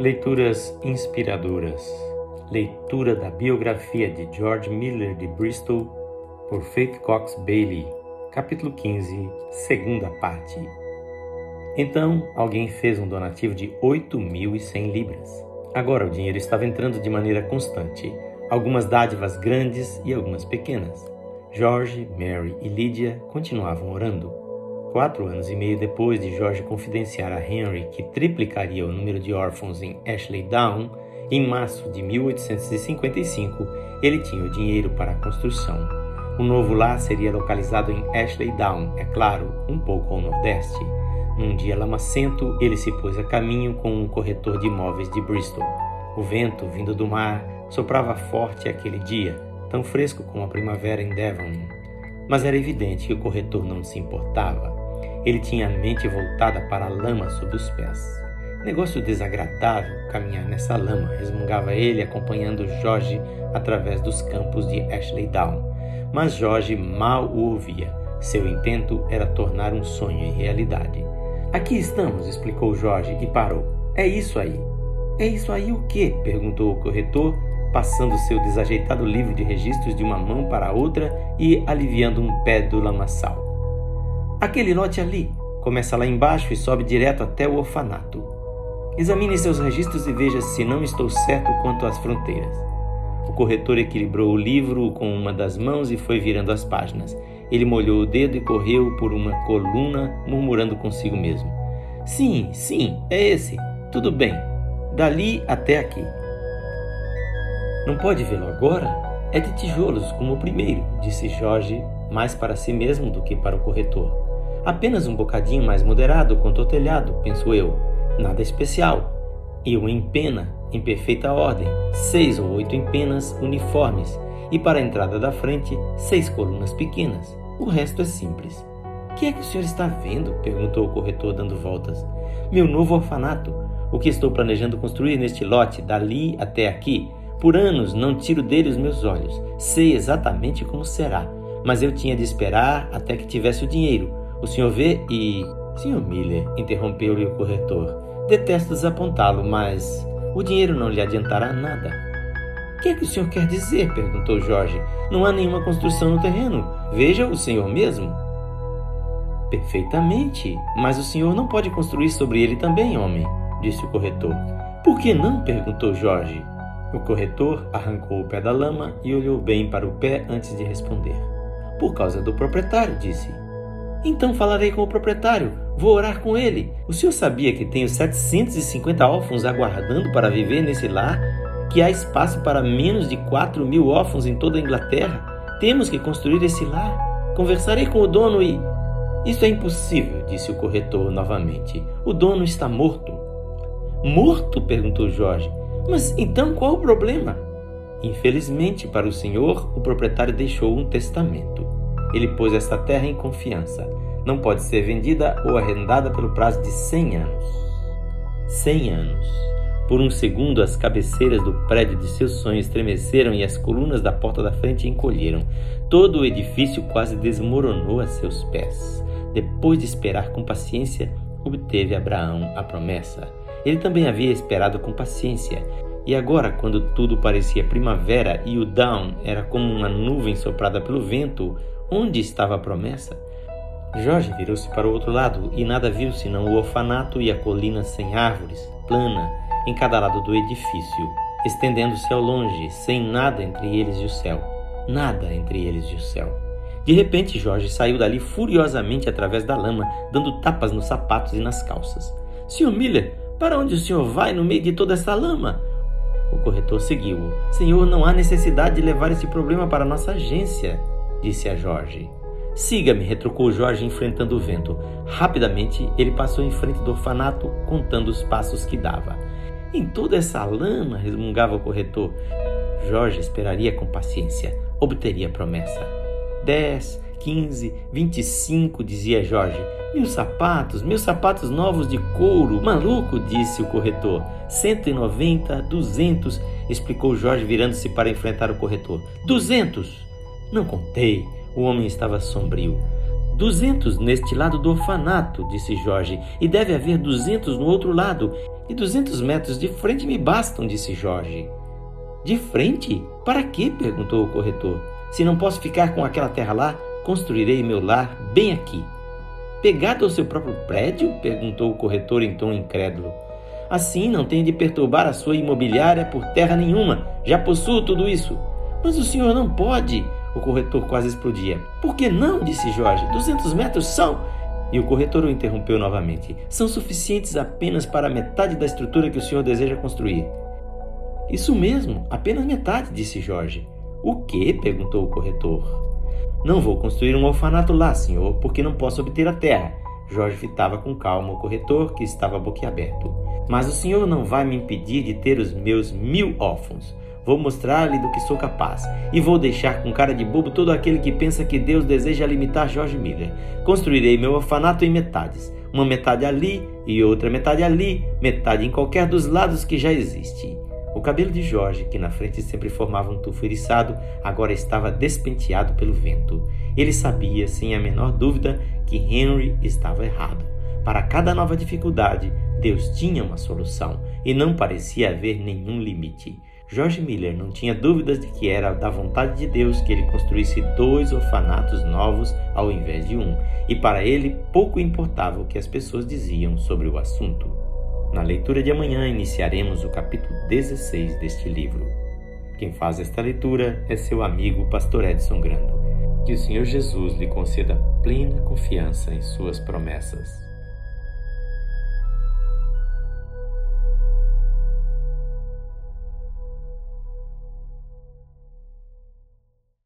Leituras inspiradoras. Leitura da biografia de George Miller de Bristol por Faith Cox Bailey, capítulo 15, segunda parte. Então alguém fez um donativo de 8.100 libras. Agora o dinheiro estava entrando de maneira constante, algumas dádivas grandes e algumas pequenas. George, Mary e Lydia continuavam orando. Quatro anos e meio depois de George confidenciar a Henry que triplicaria o número de órfãos em Ashley Down, em março de 1855, ele tinha o dinheiro para a construção. O novo lar seria localizado em Ashley Down, é claro, um pouco ao nordeste. Num dia lamacento, ele se pôs a caminho com um corretor de imóveis de Bristol. O vento, vindo do mar, soprava forte aquele dia, tão fresco como a primavera em Devon. Mas era evidente que o corretor não se importava. Ele tinha a mente voltada para a lama sob os pés. Negócio desagradável caminhar nessa lama, resmungava ele, acompanhando Jorge através dos campos de Ashley Down. Mas Jorge mal o ouvia. Seu intento era tornar um sonho em realidade. Aqui estamos, explicou Jorge e parou. É isso aí. É isso aí o quê? perguntou o corretor, passando seu desajeitado livro de registros de uma mão para a outra e aliviando um pé do lamaçal. Aquele lote ali começa lá embaixo e sobe direto até o orfanato. Examine seus registros e veja se não estou certo quanto às fronteiras. O corretor equilibrou o livro com uma das mãos e foi virando as páginas. Ele molhou o dedo e correu por uma coluna, murmurando consigo mesmo: Sim, sim, é esse. Tudo bem. Dali até aqui. Não pode vê-lo agora? É de tijolos, como o primeiro, disse Jorge, mais para si mesmo do que para o corretor. Apenas um bocadinho mais moderado quanto ao telhado, penso eu. Nada especial. E um em pena, em perfeita ordem, seis ou oito empenas uniformes, e para a entrada da frente, seis colunas pequenas. O resto é simples. Que é que o senhor está vendo? perguntou o corretor dando voltas. Meu novo orfanato. O que estou planejando construir neste lote, dali até aqui. Por anos não tiro dele os meus olhos. Sei exatamente como será, mas eu tinha de esperar até que tivesse o dinheiro o senhor vê e. Senhor Miller, interrompeu-lhe o corretor. Detesto desapontá-lo, mas o dinheiro não lhe adiantará nada. O que é que o senhor quer dizer? perguntou Jorge. Não há nenhuma construção no terreno. Veja o senhor mesmo. Perfeitamente, mas o senhor não pode construir sobre ele também, homem, disse o corretor. Por que não? perguntou Jorge. O corretor arrancou o pé da lama e olhou bem para o pé antes de responder. Por causa do proprietário, disse. Então falarei com o proprietário, vou orar com ele. O senhor sabia que tenho 750 órfãos aguardando para viver nesse lar? Que há espaço para menos de 4 mil órfãos em toda a Inglaterra? Temos que construir esse lar. Conversarei com o dono e. Isso é impossível, disse o corretor novamente. O dono está morto. Morto? perguntou Jorge. Mas então qual o problema? Infelizmente para o senhor, o proprietário deixou um testamento. Ele pôs esta terra em confiança. Não pode ser vendida ou arrendada pelo prazo de 100 anos. 100 anos. Por um segundo, as cabeceiras do prédio de seus sonhos estremeceram e as colunas da porta da frente encolheram. Todo o edifício quase desmoronou a seus pés. Depois de esperar com paciência, obteve Abraão a promessa. Ele também havia esperado com paciência. E agora, quando tudo parecia primavera e o Down era como uma nuvem soprada pelo vento, Onde estava a promessa? Jorge virou-se para o outro lado e nada viu senão o orfanato e a colina sem árvores, plana, em cada lado do edifício, estendendo-se ao longe, sem nada entre eles e o céu. Nada entre eles e o céu. De repente, Jorge saiu dali furiosamente através da lama, dando tapas nos sapatos e nas calças. Senhor Miller, para onde o senhor vai no meio de toda essa lama? O corretor seguiu-o. Senhor, não há necessidade de levar esse problema para nossa agência disse a Jorge. Siga-me, retrucou Jorge enfrentando o vento. Rapidamente ele passou em frente do orfanato, contando os passos que dava. Em toda essa lama, resmungava o corretor. Jorge esperaria com paciência, obteria a promessa. Dez, quinze, vinte e cinco, dizia Jorge. Mil sapatos, mil sapatos novos de couro. Maluco, disse o corretor. Cento e noventa, duzentos, explicou Jorge virando-se para enfrentar o corretor. Duzentos! Não contei. O homem estava sombrio. Duzentos neste lado do orfanato, disse Jorge, e deve haver duzentos no outro lado. E duzentos metros de frente me bastam, disse Jorge. De frente? Para quê? perguntou o corretor. Se não posso ficar com aquela terra lá, construirei meu lar bem aqui. Pegado ao seu próprio prédio? perguntou o corretor em tom incrédulo. Assim não tenho de perturbar a sua imobiliária por terra nenhuma. Já possuo tudo isso. Mas o senhor não pode. O corretor quase explodia. Por que não? disse Jorge. Duzentos metros são. E o corretor o interrompeu novamente. São suficientes apenas para metade da estrutura que o senhor deseja construir. Isso mesmo, apenas metade, disse Jorge. O que? perguntou o corretor. Não vou construir um orfanato lá, senhor, porque não posso obter a terra. Jorge fitava com calma o corretor, que estava boquiaberto. Mas o senhor não vai me impedir de ter os meus mil órfãos. Vou mostrar-lhe do que sou capaz. E vou deixar com cara de bobo todo aquele que pensa que Deus deseja limitar George Miller. Construirei meu orfanato em metades. Uma metade ali e outra metade ali, metade em qualquer dos lados que já existe. O cabelo de Jorge, que na frente sempre formava um tufo eriçado, agora estava despenteado pelo vento. Ele sabia, sem a menor dúvida, que Henry estava errado. Para cada nova dificuldade, Deus tinha uma solução e não parecia haver nenhum limite. George Miller não tinha dúvidas de que era da vontade de Deus que ele construísse dois orfanatos novos ao invés de um, e para ele pouco importava o que as pessoas diziam sobre o assunto. Na leitura de amanhã iniciaremos o capítulo 16 deste livro. Quem faz esta leitura é seu amigo Pastor Edson Grando. Que o Senhor Jesus lhe conceda plena confiança em suas promessas.